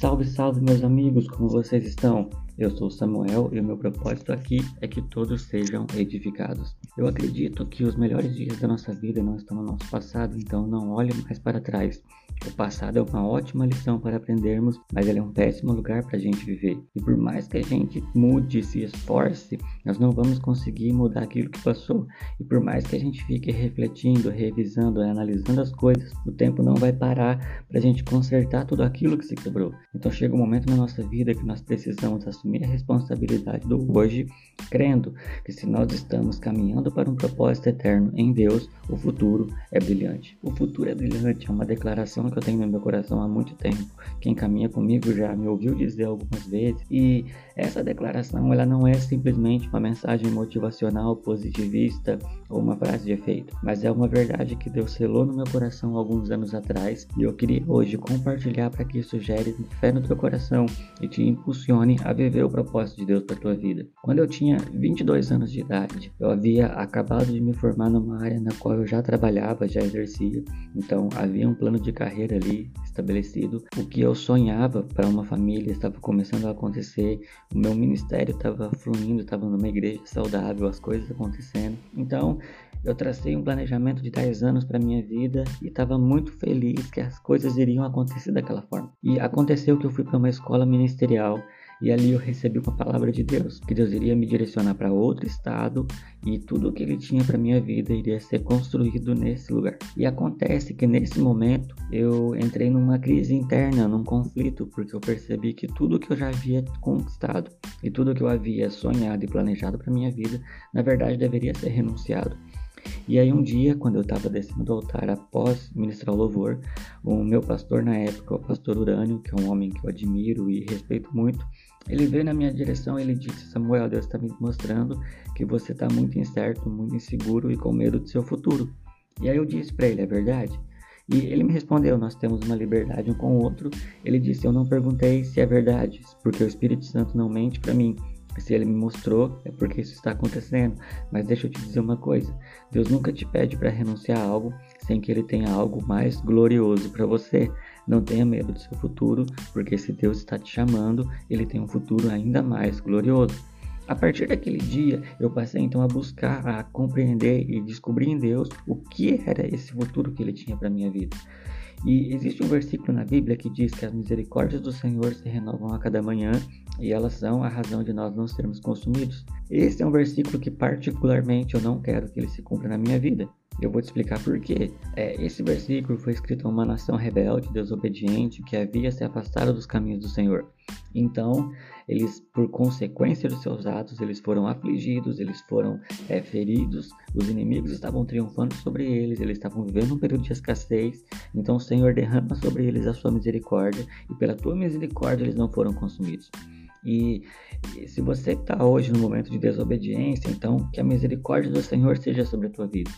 Salve, salve, meus amigos, como vocês estão? Eu sou Samuel e o meu propósito aqui é que todos sejam edificados. Eu acredito que os melhores dias da nossa vida não estão no nosso passado, então não olhe mais para trás. O passado é uma ótima lição para aprendermos, mas ele é um péssimo lugar para a gente viver. E por mais que a gente mude, se esforce, nós não vamos conseguir mudar aquilo que passou. E por mais que a gente fique refletindo, revisando, analisando as coisas, o tempo não vai parar para a gente consertar tudo aquilo que se quebrou. Então chega um momento na nossa vida que nós precisamos assumir a responsabilidade do hoje, crendo que se nós estamos caminhando para um propósito eterno em Deus, o futuro é brilhante. O futuro é brilhante, é uma declaração que eu tenho no meu coração há muito tempo. Quem caminha comigo já me ouviu dizer algumas vezes. E essa declaração ela não é simplesmente uma mensagem motivacional, positivista ou uma frase de efeito, mas é uma verdade que Deus selou no meu coração alguns anos atrás e eu queria hoje compartilhar para que isso gere fé no teu coração e te impulsione a viver o propósito de Deus para tua vida. Quando eu tinha 22 anos de idade, eu havia acabado de me formar numa área na qual eu já trabalhava, já exercia, então havia um plano de carreira carreira ali estabelecido. O que eu sonhava para uma família estava começando a acontecer. O meu ministério estava fluindo, estava numa igreja saudável, as coisas acontecendo. Então, eu tracei um planejamento de 10 anos para minha vida e estava muito feliz que as coisas iriam acontecer daquela forma. E aconteceu que eu fui para uma escola ministerial e ali eu recebi uma palavra de Deus, que Deus iria me direcionar para outro estado e tudo o que ele tinha para minha vida iria ser construído nesse lugar. E acontece que nesse momento eu entrei numa crise interna, num conflito, porque eu percebi que tudo que eu já havia conquistado e tudo que eu havia sonhado e planejado para minha vida, na verdade deveria ser renunciado. E aí um dia, quando eu estava descendo do altar após ministrar o louvor, o meu pastor na época, o pastor Urânio, que é um homem que eu admiro e respeito muito, ele veio na minha direção e ele disse: Samuel, Deus está me mostrando que você está muito incerto, muito inseguro e com medo do seu futuro. E aí eu disse para ele: É verdade? E ele me respondeu: Nós temos uma liberdade um com o outro. Ele disse: Eu não perguntei se é verdade, porque o Espírito Santo não mente para mim. Se ele me mostrou, é porque isso está acontecendo. Mas deixa eu te dizer uma coisa: Deus nunca te pede para renunciar a algo sem que ele tenha algo mais glorioso para você. Não tenha medo do seu futuro, porque se Deus está te chamando, ele tem um futuro ainda mais glorioso. A partir daquele dia, eu passei então a buscar, a compreender e descobrir em Deus o que era esse futuro que ele tinha para minha vida. E existe um versículo na Bíblia que diz que as misericórdias do Senhor se renovam a cada manhã e elas são a razão de nós não sermos consumidos. Esse é um versículo que particularmente eu não quero que ele se cumpra na minha vida. Eu vou te explicar por quê. É, esse versículo foi escrito a uma nação rebelde, desobediente, que havia se afastado dos caminhos do Senhor. Então, eles, por consequência dos seus atos, eles foram afligidos, eles foram é, feridos, os inimigos estavam triunfando sobre eles, eles estavam vivendo um período de escassez. Então, o Senhor derrama sobre eles a sua misericórdia, e pela tua misericórdia eles não foram consumidos. E, e se você está hoje no momento de desobediência, então que a misericórdia do Senhor seja sobre a tua vida.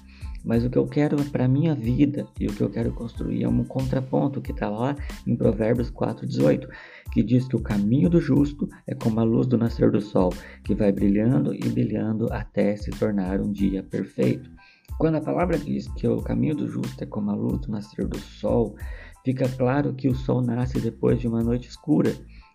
Mas o que eu quero para minha vida e o que eu quero construir é um contraponto que está lá em Provérbios 4,18, que diz que o caminho do justo é como a luz do nascer do sol, que vai brilhando e brilhando até se tornar um dia perfeito. Quando a palavra diz que o caminho do justo é como a luz do nascer do sol, fica claro que o sol nasce depois de uma noite escura.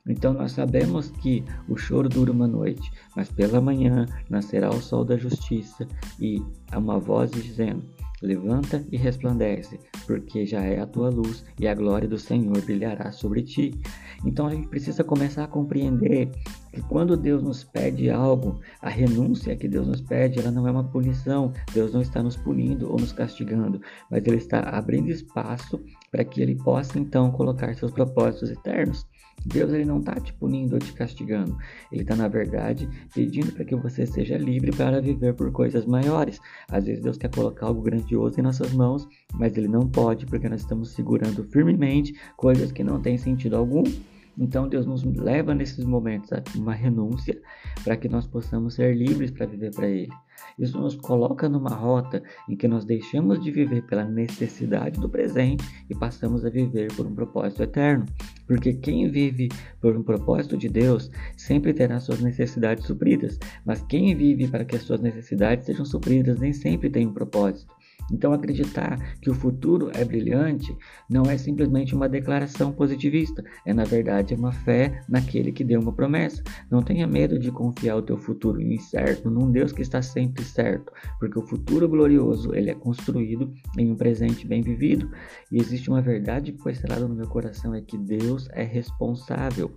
Então nós sabemos que o choro dura uma noite, mas pela manhã nascerá o sol da justiça e há uma voz dizendo: Levanta e resplandece, porque já é a tua luz e a glória do Senhor brilhará sobre ti. Então a gente precisa começar a compreender que quando Deus nos pede algo, a renúncia que Deus nos pede, ela não é uma punição. Deus não está nos punindo ou nos castigando, mas Ele está abrindo espaço para que Ele possa então colocar seus propósitos eternos. Deus ele não está te punindo ou te castigando. Ele está, na verdade, pedindo para que você seja livre para viver por coisas maiores. Às vezes Deus quer colocar algo grandioso em nossas mãos, mas Ele não pode porque nós estamos segurando firmemente coisas que não têm sentido algum. Então Deus nos leva nesses momentos a uma renúncia para que nós possamos ser livres para viver para Ele. Isso nos coloca numa rota em que nós deixamos de viver pela necessidade do presente e passamos a viver por um propósito eterno. Porque quem vive por um propósito de Deus sempre terá suas necessidades supridas, mas quem vive para que as suas necessidades sejam supridas nem sempre tem um propósito. Então, acreditar que o futuro é brilhante não é simplesmente uma declaração positivista, é na verdade uma fé naquele que deu uma promessa. Não tenha medo de confiar o teu futuro incerto num Deus que está sempre certo, porque o futuro glorioso ele é construído em um presente bem vivido. E existe uma verdade que foi selada no meu coração é que Deus é responsável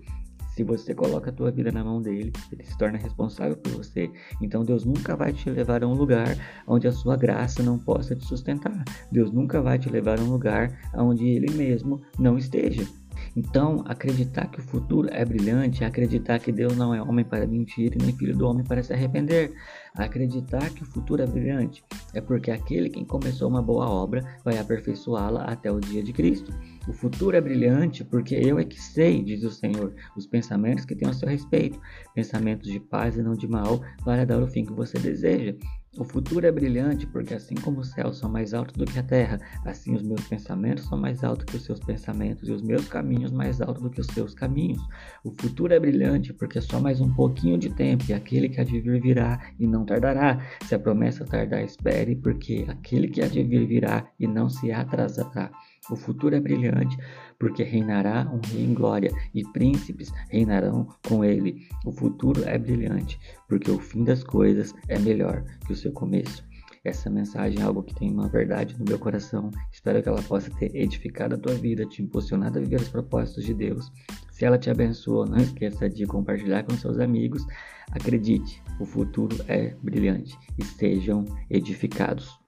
se você coloca a tua vida na mão dele, ele se torna responsável por você. Então Deus nunca vai te levar a um lugar onde a sua graça não possa te sustentar. Deus nunca vai te levar a um lugar onde ele mesmo não esteja. Então, acreditar que o futuro é brilhante acreditar que Deus não é homem para mentir e nem filho do homem para se arrepender. Acreditar que o futuro é brilhante é porque aquele quem começou uma boa obra vai aperfeiçoá-la até o dia de Cristo. O futuro é brilhante porque eu é que sei, diz o Senhor, os pensamentos que tenho a seu respeito, pensamentos de paz e não de mal, para dar o fim que você deseja. O futuro é brilhante porque, assim como os céus são mais altos do que a terra, assim os meus pensamentos são mais altos que os seus pensamentos e os meus caminhos mais altos do que os seus caminhos. O futuro é brilhante porque é só mais um pouquinho de tempo e aquele que há de vir virá e não tardará. Se a promessa tardar, espere, porque aquele que há de vir virá e não se atrasará. O futuro é brilhante, porque reinará um rei em glória, e príncipes reinarão com ele. O futuro é brilhante, porque o fim das coisas é melhor que o seu começo. Essa mensagem é algo que tem uma verdade no meu coração. Espero que ela possa ter edificado a tua vida, te impulsionado a viver os propósitos de Deus. Se ela te abençoou, não esqueça de compartilhar com seus amigos. Acredite, o futuro é brilhante e sejam edificados.